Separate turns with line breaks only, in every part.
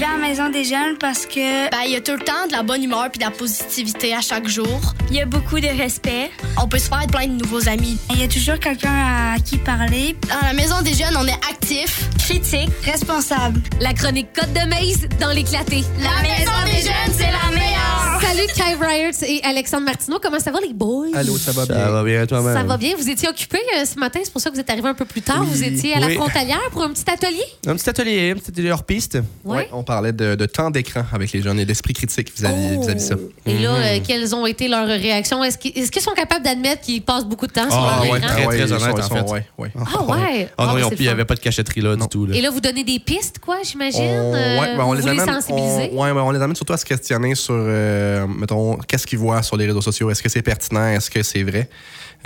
À la maison des jeunes parce que
Ben, il y a tout le temps de la bonne humeur puis de la positivité à chaque jour.
il y a beaucoup de respect.
On peut se faire plein de nouveaux amis.
Il y a toujours quelqu'un à qui parler.
Dans la maison des jeunes, on est actif.
Critique, responsable.
La chronique Côte de Maze dans l'éclaté.
La maison des
Salut Kai Ryerts et Alexandre Martineau. Comment ça va les boys?
Allô, ça va bien?
Ça va bien, toi-même?
Ça va bien. Vous étiez occupés euh, ce matin, c'est pour ça que vous êtes arrivé un peu plus tard.
Oui.
Vous étiez à la
Oui.
frontalière pour un petit atelier?
Un petit atelier, un petit atelier hors piste.
Ouais.
Ouais, on parlait de, de temps d'écran avec les jeunes et d'esprit critique vis-à-vis
Oh.
vis-à-vis ça.
Et là, euh, quelles ont été leurs réactions? Est-ce qu'ils sont capables d'admettre qu'ils passent beaucoup de temps sur
Ah,
leur
ouais,
écran?
très, très
ils
honnête,
sont-
en fait.
ouais, ouais.
Ah ouais?
Ah non,
Ah, c'est
il n'y avait pas de cachotterie là
Non.
du tout. Là.
Et là, vous donnez des pistes, quoi, j'imagine?
On,
Euh,
ouais, ben, on les
vous les
amène,
sensibilisez?
on, ouais, ben, on les amène surtout à se questionner sur, euh, mettons, qu'est-ce qu'ils voient sur les réseaux sociaux? Est-ce que c'est pertinent? Est-ce que c'est vrai?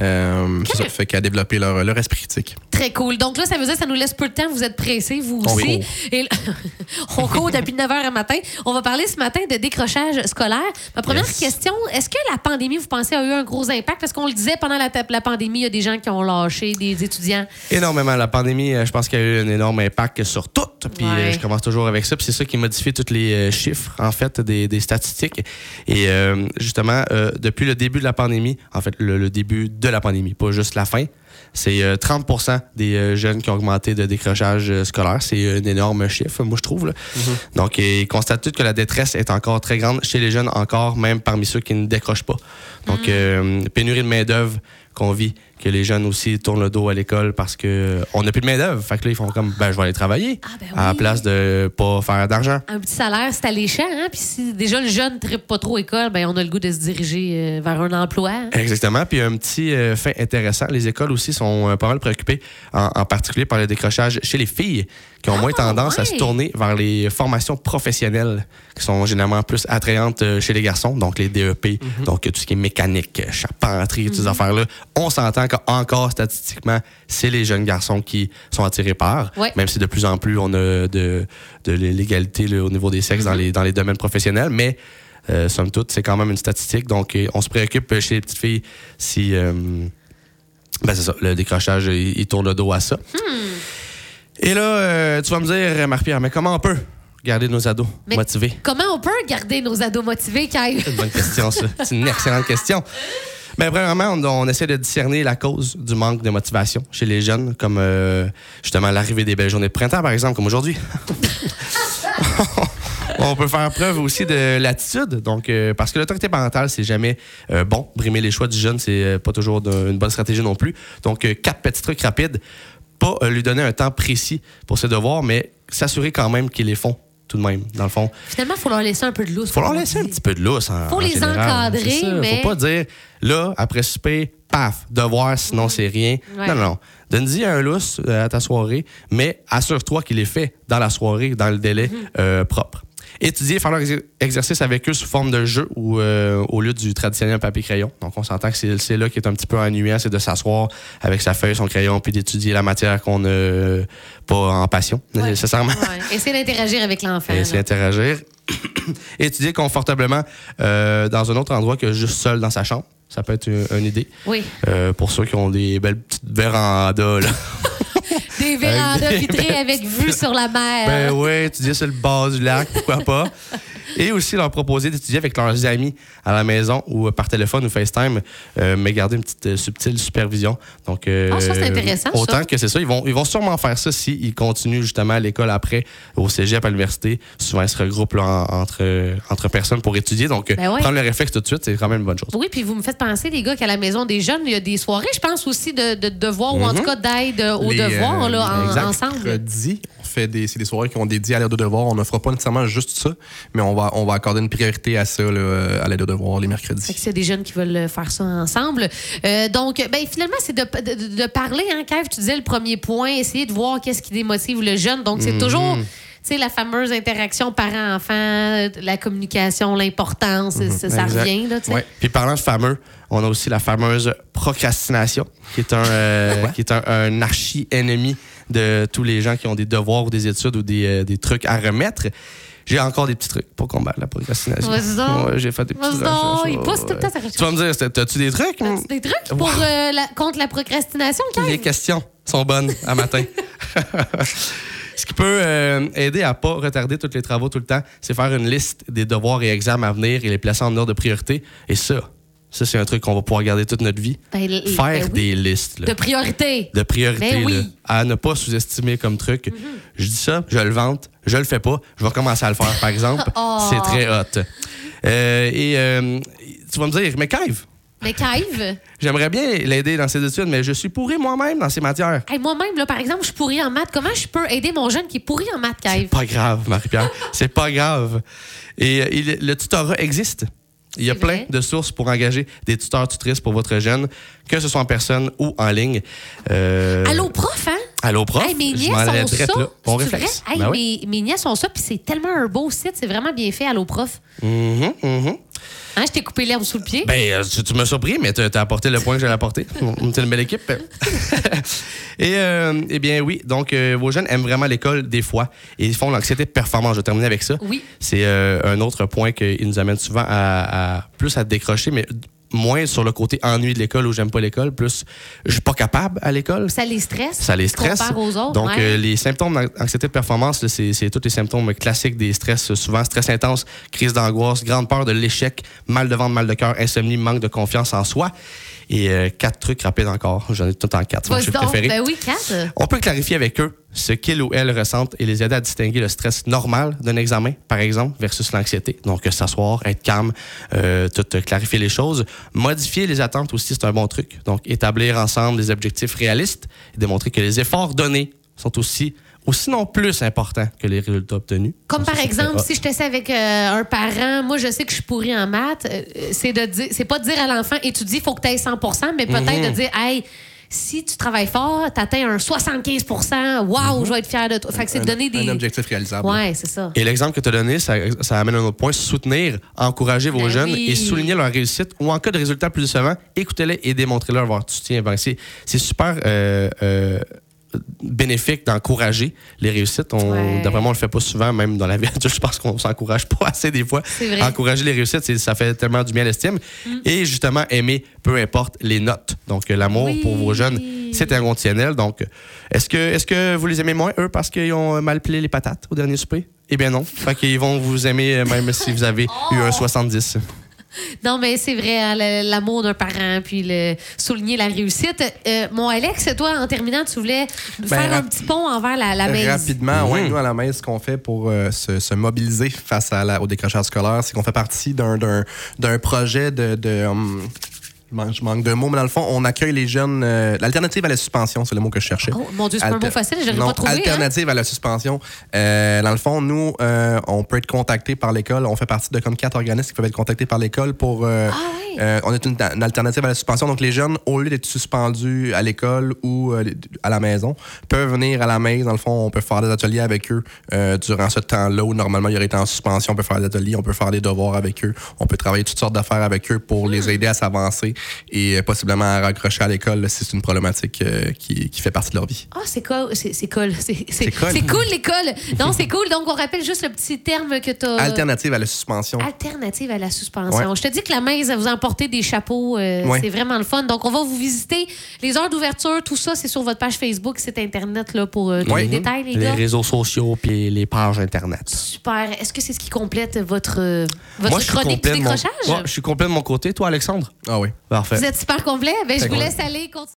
Euh, c'est ça, fait qu'à développer leur, leur esprit critique.
Très cool. Donc là, ça veut dire que ça nous laisse peu de temps. Vous êtes pressés, vous
On
aussi.
court.
Et on court depuis 9 h à matin. On va parler ce matin de décrochage scolaire. Ma première
Yes.
question, est-ce que la pandémie, vous pensez, a eu un gros impact? Parce qu'on le disait, pendant la, la pandémie, il y a des gens qui ont lâché, des étudiants.
Énormément. La pandémie, euh, je pense qu'il y a eu un énorme impact sur tout. Puis
Ouais.
euh, je commence toujours avec ça. Puis c'est ça qui modifie tous les euh, chiffres, en fait, des, des statistiques. Et euh, justement, euh, depuis le début de la pandémie, en fait, le, le début de la pandémie, pas juste la fin, c'est euh, 30% des euh, jeunes qui ont augmenté de décrochage scolaire. C'est un énorme chiffre, moi, je trouve. là. Donc, ils constatent tous que la détresse est encore très grande chez les jeunes, encore, même parmi ceux qui ne décrochent pas. Donc, euh, pénurie de main-d'œuvre qu'on vit, que les jeunes aussi tournent le dos à l'école parce que on n'a plus de main-d'œuvre. Fait que là, ils font comme, ben, je vais aller travailler
Ah, ben
à la
oui.
place de pas faire d'argent.
Un petit salaire, c'est alléchant. Hein? Puis si déjà le jeune ne tripe pas trop école, ben on a le goût de se diriger euh, vers un emploi. hein?
Exactement. Puis un petit euh, fait intéressant, les écoles aussi sont euh, pas mal préoccupées, en, en particulier par le décrochage chez les filles, qui ont moins
Ah,
tendance à se tourner vers les formations professionnelles, qui sont généralement plus attrayantes euh, chez les garçons, donc les DEP,
Mhm.
donc tout ce qui est mécanique, charpenterie, toutes ces affaires-là. On s'entend qu'encore statistiquement, c'est les jeunes garçons qui sont attirés par,
Ouais.
même si de plus en plus on a de, de l'égalité au niveau des sexes
Mhm.
dans, les, dans les domaines professionnels, mais euh, somme toute, c'est quand même une statistique. Donc, on se préoccupe euh, chez les petites filles si. euh, ben, c'est ça, le décrochage, il, il tourne le dos à ça.
Hmm.
Et là, euh, tu vas me dire, Marie-Pierre, mais comment on peut garder nos ados
Mais-
motivés?
Comment on peut garder nos ados motivés, Kai?
C'est une bonne question, ça. C'est une excellente question. Ben, premièrement, on, on essaie de discerner la cause du manque de motivation chez les jeunes, comme euh, justement l'arrivée des belles journées de printemps, par exemple, comme aujourd'hui. on peut faire preuve aussi de l'attitude. Donc, euh, parce que l'autorité parentale, c'est jamais euh, bon. Brimer les choix du jeune, c'est pas toujours une bonne stratégie non plus. Donc, quatre petits trucs rapides. Pas lui donner un temps précis pour ses devoirs, mais s'assurer quand même qu'ils les font tout de même, dans le fond.
Finalement, il faut leur laisser un peu de lousse.
Faut leur laisser un petit peu de lousse. En,
Faut
en
les
général.
encadrer,
ça.
mais-
Faut pas dire, là, après souper, paf, devoir, sinon c'est rien.
Ouais.
Non, non, non. Donne-y un lousse euh, à ta soirée, mais assure-toi qu'il est fait dans la soirée, dans le délai
Mhm.
euh, propre. Étudier, faire leur exer- exercice avec eux sous forme de jeu ou euh, au lieu du traditionnel papier-crayon. Donc, on s'entend que c'est là qui est un petit peu ennuyant, c'est de s'asseoir avec sa feuille, son crayon, puis d'étudier la matière qu'on n'a pas en passion,
Ouais.
nécessairement.
Ouais. Essayer d'interagir avec l'enfant.
Et c'est
là.
interagir. Étudier confortablement euh, dans un autre endroit que juste seul dans sa chambre. Ça peut être une, une idée.
Oui.
Euh, pour ceux qui ont des belles petites vérandas. Là.
Des vérandas vitrées avec vue sur la mer.
ben oui, étudier sur le bas du lac, pourquoi pas? Et aussi leur proposer d'étudier avec leurs amis à la maison ou euh, par téléphone ou FaceTime, euh, mais garder une petite euh, subtile supervision. Donc, euh,
Ah, ça, c'est intéressant,
Autant
ça.
que c'est ça, ils vont, ils vont sûrement faire ça s'ils continuent justement à l'école après, au cégep, à l'université. Souvent, ils se regroupent là, en- entre, entre personnes pour étudier. Donc,
Ben ouais.
prendre le réflexe tout de suite, c'est quand même une bonne chose.
Oui, puis vous me faites penser, les gars, qu'à la maison des jeunes, il y a des soirées, je pense aussi, de, de devoirs ou en tout cas d'aide aux
Les,
devoirs là, en- ensemble.
Mercredi, fait des, c'est des soirées qui ont dédiées à l'aide aux devoirs. On ne fera pas nécessairement juste ça, mais on va, on va accorder une priorité à ça, là, à l'aide aux devoirs les
Fait
mercredis.
que c'est des jeunes qui veulent faire ça ensemble. Euh, donc, ben, finalement, c'est de, de- de parler, hein, Kev, tu disais le premier point, essayer de voir qu'est-ce qui démotive le jeune. Donc, c'est toujours, tu sais, la fameuse interaction parent-enfant, la communication, l'importance, ça, ça revient, là, tu sais.
Ouais. Puis parlant de fameux, on a aussi la fameuse procrastination, qui est un, euh, qui est un, un archi-ennemi de tous les gens qui ont des devoirs ou des études ou des, euh, des trucs à remettre. J'ai encore des petits trucs pour combattre la procrastination. Ouais, j'ai fait des petits
Vas-y donc,
recherches,
il
ouais,
pousse tout le temps
ouais.
sa recherche.
Tu vas me dire, t'as-tu des trucs?
As-tu des trucs pour, euh, la- contre la procrastination, Kev?
Les questions sont bonnes à matin. Ce qui peut euh, aider à pas retarder tous les travaux tout le temps, c'est faire une liste des devoirs et examens à venir et les placer en ordre de priorité. Et ça, ça c'est un truc qu'on va pouvoir garder toute notre vie.
Ben,
Faire
ben oui.
des listes. là
De priorité.
de priorité
Ben oui.
là, à ne pas sous-estimer comme truc. Je dis ça, je le vante, je le fais pas, je vais commencer à le faire, par exemple.
Oh.
C'est très hot. Euh, et euh, tu vas me dire, mais Cave,
Mais Cave,
j'aimerais bien l'aider dans ses études, mais je suis pourri moi-même dans ces matières.
hey, moi-même, là, par exemple, je suis pourrie en maths. Comment je peux aider mon jeune qui est pourri en maths, Cave?
Pas grave, Marie-Pierre. c'est pas grave. Et euh, il- le tutorat existe. Il y a
C'est
plein de sources pour engager des tuteurs, tutrices pour votre jeune, que ce soit en personne ou en ligne. Euh,
Allô, prof, hein?
Allô, prof?
Hey, mes
Je
nièces
m'en allais
ont ça.
là. Bon réflexe.
vrai? Hey,
Ben oui.
mes, mes nièces ont ça, puis c'est tellement un beau site. C'est vraiment bien fait, Allô, prof?
Mhm, mhm.
Hein, je t'ai coupé l'herbe sous le pied?
Ben, euh, tu, tu m'as surpris, mais tu as apporté le point que j'allais apporter. On était une belle équipe. et, euh, eh bien, oui. Donc, euh, vos jeunes aiment vraiment l'école des fois et ils font l'anxiété de performance. Je vais terminer avec ça.
Oui.
C'est euh, un autre point qui nous amène souvent à, à plus à décrocher, mais moins sur le côté ennui de l'école où j'aime pas l'école, plus je suis pas capable à l'école.
Ça les stresse.
Ça les stresse.
Aux autres.
Donc,
ouais.
euh, les symptômes d'anxiété de performance, c'est tous les symptômes classiques des stress, souvent stress intense, crise d'angoisse, grande peur de l'échec, mal de ventre, mal de cœur, insomnie, manque de confiance en soi. Et euh, quatre trucs rapides encore. J'en ai tout en quatre.
Donc.
préféré.
Ben oui, Kat.
On peut clarifier avec eux ce qu'ils ou elles ressentent et les aider à distinguer le stress normal d'un examen, par exemple, versus l'anxiété. Donc, euh, s'asseoir, être calme, euh, tout clarifier les choses. Modifier les attentes aussi, c'est un bon truc. Donc, établir ensemble des objectifs réalistes et démontrer que les efforts donnés sont aussi, ou sinon plus importants que les résultats obtenus.
Comme par exemple, si je t'essaie avec euh, un parent, moi je sais que je suis pourrie en maths, euh, c'est de dire, c'est pas de dire à l'enfant étudie, il faut que tu aies 100% mais peut-être
Mhm.
de dire hey, si tu travailles fort, tu atteins un 75% waouh, je vais être fier de toi. Fait que c'est de donner des
un objectif réalisable.
Ouais, c'est ça.
Et l'exemple que tu as donné, ça, ça amène un autre point. Soutenir, encourager vos
Ben
jeunes
oui.
et souligner leur réussite ou en cas de résultats plus décevants, écoutez-les et démontrez-leur votre soutien. Ben, c'est, super euh, bénéfique d'encourager les réussites. On,
Ouais.
D'après moi, on le fait pas souvent, même dans la vie adulte. Je pense qu'on s'encourage pas assez des fois.
C'est vrai. Mm.
Encourager les réussites, ça fait tellement du bien à l'estime. Et justement, aimer, peu importe les notes. Donc, l'amour
Oui.
pour vos jeunes, c'est inconditionnel. Donc, est-ce que, est-ce que vous les aimez moins, eux, parce qu'ils ont mal plié les patates au dernier souper? Eh bien non. Fait qu'ils vont vous aimer euh, même si vous avez eu un 70.
Non, mais c'est vrai, hein, l'amour d'un parent, puis le, souligner la réussite. Euh, mon Alex, toi, en terminant, tu voulais faire un
Ben,
petit pont envers la, la maison.
Rapidement, ouais,
Mhm.
nous, à la messe, ce qu'on fait pour euh, se, se mobiliser face à la- au décrochage scolaire, c'est qu'on fait partie d'un- d'un d'un projet de. de hum, je manque- de mots, mais dans le fond, on accueille les jeunes. euh, L'alternative à la suspension, c'est le mot que je cherchais.
Oh, mon Dieu, c'est pas un mot facile, je
Non,
pas hein.
Alternative à la suspension. Euh, dans le fond, nous, euh, on peut être contacté par l'école. On fait partie de comme quatre organismes qui peuvent être contactés par l'école pour. euh,
Ah oui.
euh, on est une, une alternative à la suspension. Donc, les jeunes, au lieu d'être suspendus à l'école ou euh, à la maison, peuvent venir à la maison. Dans le fond, on peut faire des ateliers avec eux euh, durant ce temps-là où normalement il aurait été en suspension. On peut faire des ateliers, on peut faire des devoirs avec eux. On peut travailler toutes sortes d'affaires avec eux pour les aider à s'avancer et euh, possiblement à raccrocher à l'école si c'est une problématique euh, qui, qui fait partie de leur vie.
Ah, c'est cool. C'est cool. C'est
cool.
c'est cool, l'école. Non, c'est cool. Donc, on rappelle juste le petit terme que tu as.
Alternative à la suspension.
Alternative à la suspension.
Ouais.
Je te dis que la main, vous emporter des chapeaux. euh,
Ouais.
C'est vraiment le fun. Donc, on va vous visiter. Les heures d'ouverture, tout ça, c'est sur votre page Facebook, site Internet, là, pour euh, tous
Ouais.
les détails, les
Les
gars.
réseaux sociaux puis les pages Internet.
Super. Est-ce que c'est ce qui complète votre, euh, votre
Moi,
chronique du
mon...
décrochage?
Ouais, je suis complet de mon côté. Toi, Alexandre?
Ah oui.
Parfait.
Vous êtes super complet. Ben, je vous laisse aller. continuer.